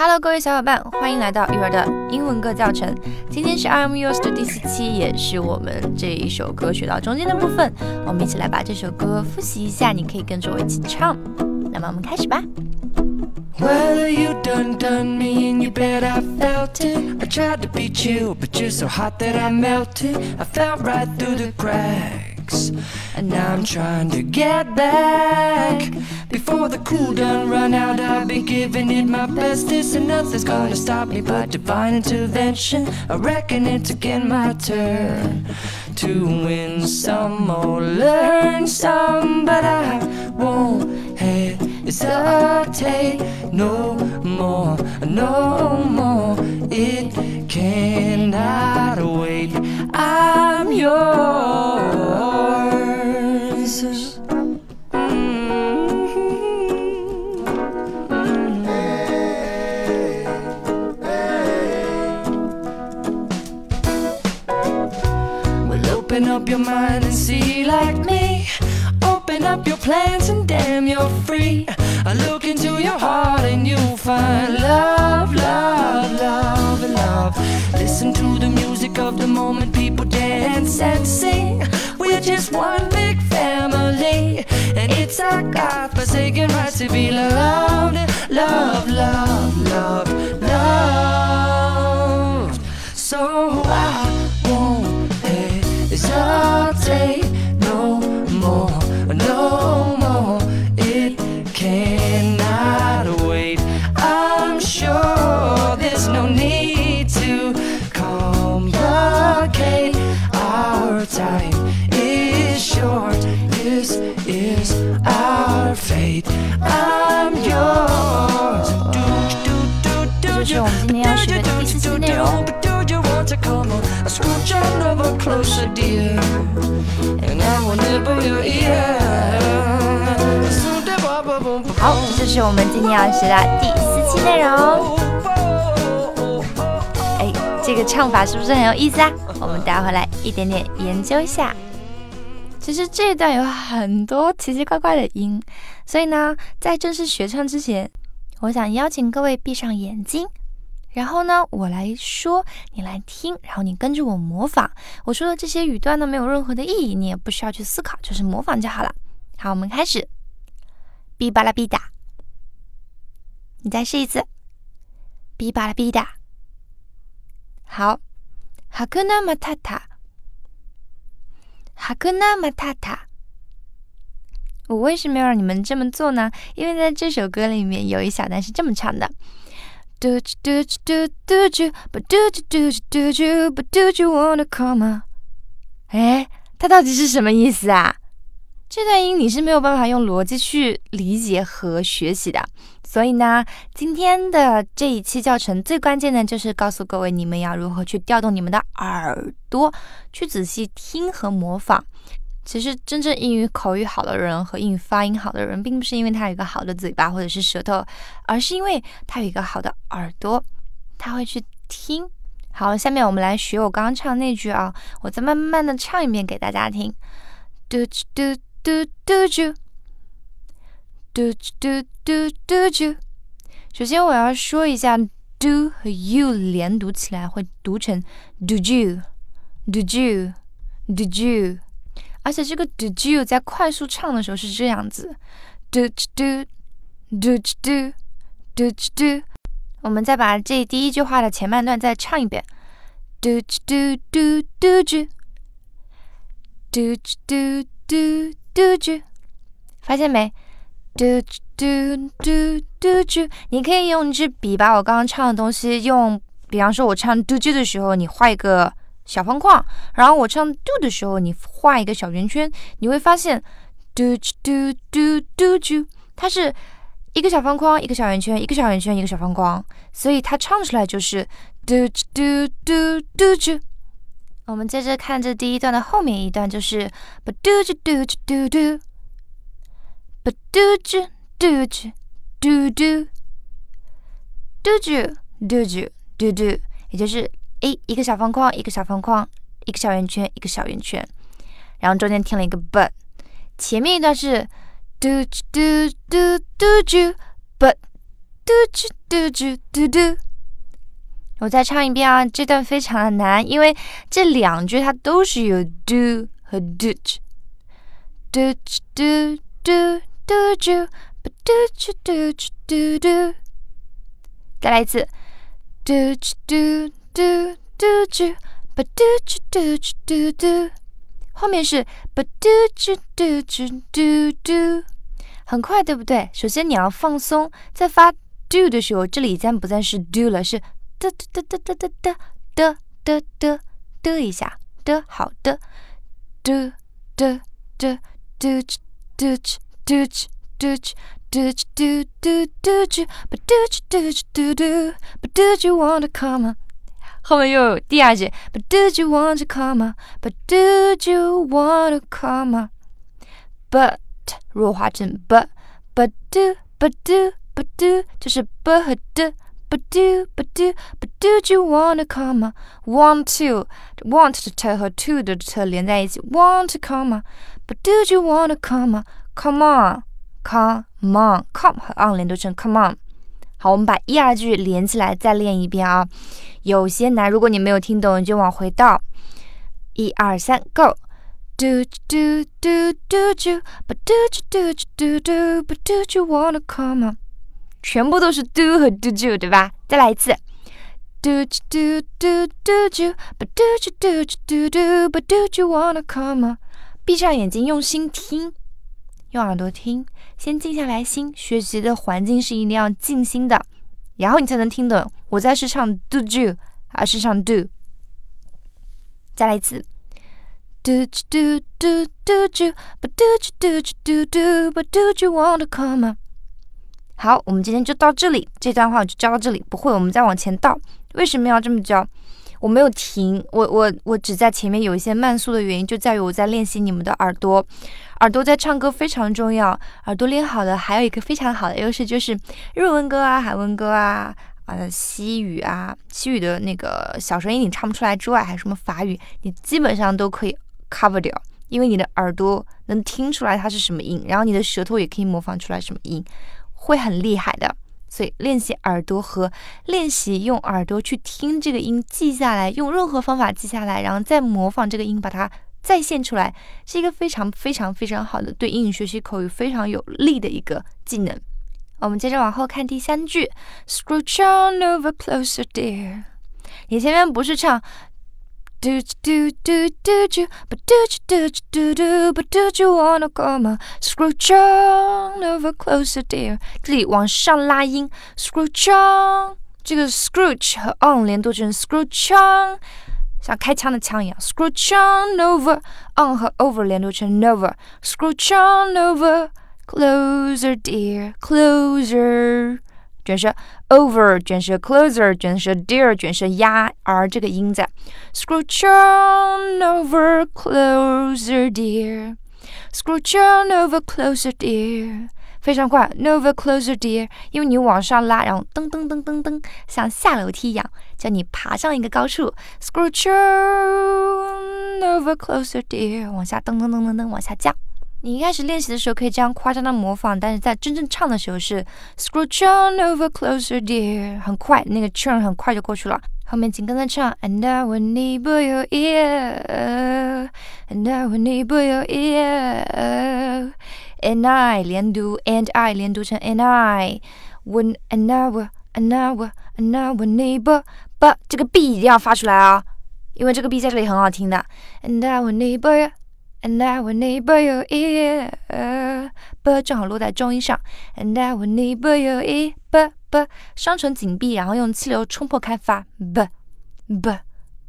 Hello，各位小伙伴，欢迎来到育儿的英文歌教程。今天是 I'm Yours 的第四期，也是我们这一首歌学到中间的部分。我们一起来把这首歌复习一下，你可以跟着我一起唱。那么我们开始吧。Well, you done done me and you bet I felt it. I tried to beat you, but you're so hot that I melted. I fell right through the cracks. And now I'm trying to get back. Before the cool done run out, I've been giving it my best. This And nothing's gonna stop me but divine intervention. I reckon it's again my turn to win some or learn some. But I won't hesitate no more, no more. It cannot wait. I'm yours. Listen to the music of the moment, people dance and sing. We're just one big family, and it's our God-forsaken right to be loved, love, love, love, loved. So I won't hesitate 好，这就是我们今天要学的第四期内容。哎，这个唱法是不是很有意思啊？我们待会来一点点研究一下。其实这一段有很多奇奇怪怪的音，所以呢，在正式学唱之前，我想邀请各位闭上眼睛，然后呢，我来说，你来听，然后你跟着我模仿。我说的这些语段呢，没有任何的意义，你也不需要去思考，就是模仿就好了。好，我们开始。哔巴拉哔哒，你再试一次。哔巴拉哔哒，好。哈克纳马塔塔，哈克纳马塔塔。我为什么要让你们这么做呢？因为在这首歌里面有一小段是这么唱的：嘟嘟嘟嘟嘟嘟，But do do do do do But do you wanna come？哎，它到底是什么意思啊？这段音你是没有办法用逻辑去理解和学习的，所以呢，今天的这一期教程最关键的就是告诉各位，你们要如何去调动你们的耳朵，去仔细听和模仿。其实，真正英语口语好的人和英语发音好的人，并不是因为他有一个好的嘴巴或者是舌头，而是因为他有一个好的耳朵，他会去听。好，下面我们来学我刚刚唱那句啊，我再慢慢的唱一遍给大家听。嘟嘟。嘟嘟啾，嘟嘟嘟嘟啾。首先我要说一下，do 和 you 连读起来会读成 do you，do you，do you。而且这个 do you 在快速唱的时候是这样子，do do do do do do。我们再把这第一句话的前半段再唱一遍，do do do do do do do。嘟啾，发现没？嘟嘟嘟嘟啾，你可以用一支笔把我刚刚唱的东西用，比方说我唱嘟啾的时候，你画一个小方框，然后我唱 do 的时候，你画一个小圆圈，你会发现嘟嘟嘟嘟啾，它是一个小方框，一个小圆圈，一个小圆圈，一个小方框，所以它唱出来就是嘟嘟嘟嘟啾。我们接着看这第一段的后面一段，就是不嘟嘟嘟嘟嘟，不嘟嘟嘟嘟嘟嘟，嘟嘟嘟嘟嘟嘟，也就是一一个小方框，一个小方框，一个小圆圈，一个小圆圈，然后中间添了一个 but，前面一段是嘟嘟嘟嘟嘟，but 嘟啾嘟啾嘟嘟。我再唱一遍啊，这段非常的难，因为这两句它都是有 do 和 do。嘟啾嘟嘟嘟啾，不嘟啾嘟啾嘟嘟。再来一次，嘟啾嘟嘟嘟，嘟嘟嘟嘟。后面是嘟嘟嘟嘟嘟嘟，很快，对不对？首先你要放松，在发 do 的时候，这里暂不再是 do 了，是的的的的的的的的的的一下的，好的，嘟嘟嘟嘟嘟嘟嘟嘟嘟嘟嘟嘟嘟，不嘟啾嘟啾嘟嘟，不嘟啾 wanna come。后面又有第二句，But did you want to come? But did you want to come? But 弱化成 but but do but do but do 就是 but 和 do but do but do but did you want to come? Want to want 的 t 和 to 的 t 连在一起，want to come? But did you want to come? Come on, come on, come 和 on 连读成 come on。 好，我们把一二句连起来再练一遍啊，有些难，如果你没有听懂，你就往回倒。一二三，Go。Do do do do do but do do do do but do you wanna come？全部都是 do 和 do do 对吧？再来一次。Do do do do do but do do do do but do you wanna come？闭上眼睛，用心听。用耳朵听，先静下来心。学习的环境是一定要静心的，然后你才能听懂。我在是唱 do you，还是唱 do？再来一次，do do do do you，but do do do do do，but do you want to come？好，我们今天就到这里，这段话我就教到这里。不会，我们再往前倒。为什么要这么教？我没有停，我我我只在前面有一些慢速的原因，就在于我在练习你们的耳朵。耳朵在唱歌非常重要，耳朵练好了，还有一个非常好的优势就是日文歌啊、韩文歌啊、啊西语啊、西语的那个小声音你唱不出来之外，还有什么法语，你基本上都可以 cover 掉，因为你的耳朵能听出来它是什么音，然后你的舌头也可以模仿出来什么音，会很厉害的。所以练习耳朵和练习用耳朵去听这个音，记下来，用任何方法记下来，然后再模仿这个音，把它。再现出来是一个非常非常非常好的对英语学习口语非常有利的一个技能。我们接着往后看第三句，Scrooge on over closer, dear。你前面不是唱 do do do do do but do do do do do，but do you wanna come Scrooge on over closer, dear。这里往上拉音，Scrooge on，这个 Scrooge 和 on 连读成 Scrooge on。像开枪的枪一样，Scrooge on over，on 和 over 连读成 nova，Scrooge on over，closer dear，closer，卷舌 over 卷舌 closer 卷舌 dear 卷舌压 r 这个音在，Scrooge on over，closer dear，Scrooge on over，closer dear。 非常快，Nova closer, dear，因为你往上拉，然后噔噔噔噔噔，像下楼梯一样，叫你爬上一个高处。Scrooge Nova closer, dear，往下噔噔噔噔噔往下降。你一开始练习的时候可以这样夸张的模仿，但是在真正唱的时候是 Scrooge Nova closer, dear，很快，那个 turn 很快就过去了。后面紧跟着唱，And I will need your ear，And I will need your ear。and I 连读，and I 连读成 and I when an hour an hour an hour neighbor but 这个 b 一定要发出来啊，因为这个 b 在这里很好听的。And our neighbor and our neighbor your ear but 正好落在中音上。And our neighbor your ear but but 双唇紧闭，然后用气流冲破开发 b b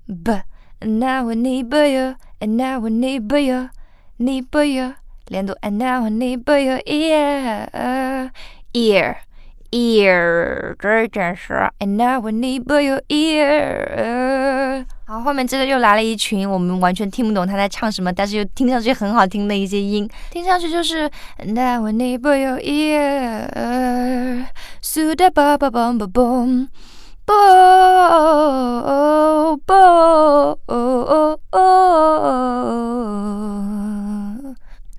b and our neighbor your and our neighbor your neighbor your 连读，and now I need your ear，ear，ear，这件事，and now I need your ear。好，后面接着又来了一群我们完全听不懂他在唱什么，但是又听上去很好听的一些音，听上去就是，and now I need your ear，so da ba ba bum ba bum。bo bo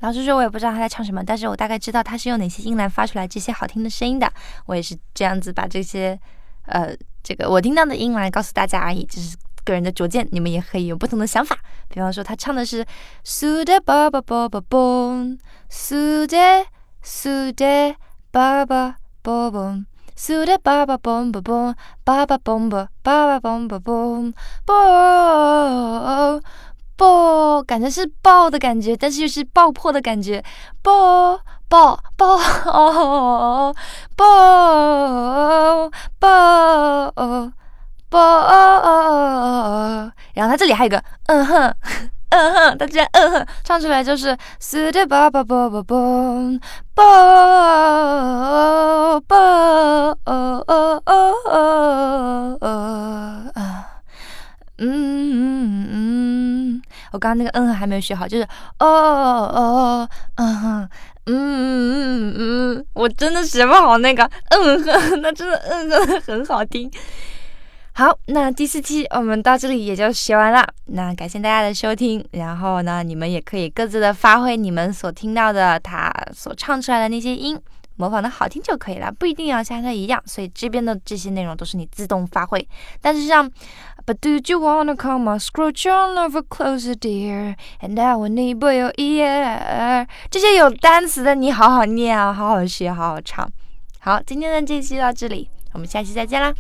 老实说，我也不知道他在唱什么，但是我大概知道他是用哪些音来发出来这些好听的声音的。我也是这样子把这些，呃，这个我听到的音来告诉大家而已，就是个人的拙见，你们也可以有不同的想法。比方说，他唱的是 su de ba ba ba ba b o m su de su de ba ba ba b o m su de ba ba b o m ba b o m ba ba b o m ba ba ba ba b o m b o m 爆，感觉是爆的感觉，但是又是爆破的感觉，爆爆爆哦爆爆爆，然后他这里还有个嗯哼。嗯哼，他居然嗯哼唱出来就是四的叭叭叭叭叭叭叭哦哦哦哦哦嗯嗯嗯，我刚刚那个嗯还没有学好，就是哦哦嗯哼嗯嗯嗯，我真的学不好那个嗯哼，那真的嗯哼很好听。好，那第四期我们到这里也就学完了。那感谢大家的收听，然后呢，你们也可以各自的发挥你们所听到的他所唱出来的那些音，模仿的好听就可以了，不一定要像他一样。所以这边的这些内容都是你自动发挥。但是像 But do you wanna come on, scrooge on over closer, dear, and I will need your ear，这些有单词的你好好念啊，好好学，好好唱。好，今天的这期到这里，我们下期再见啦。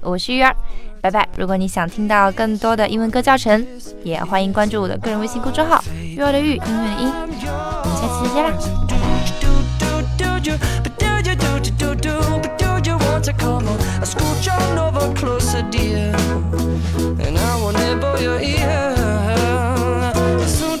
我是鱼儿，拜拜。如果你想听到更多的英文歌教程，也欢迎关注我的个人微信公众号“鱼儿的玉，音乐的音”。我们下期再见啦，拜拜。Monte Carlo. I scoot your over closer, dear, and I will nibble your ear. Soon,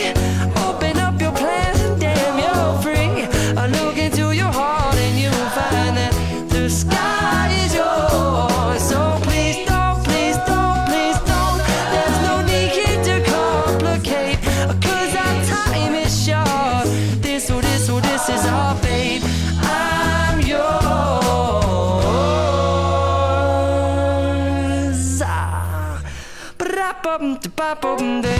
up, open the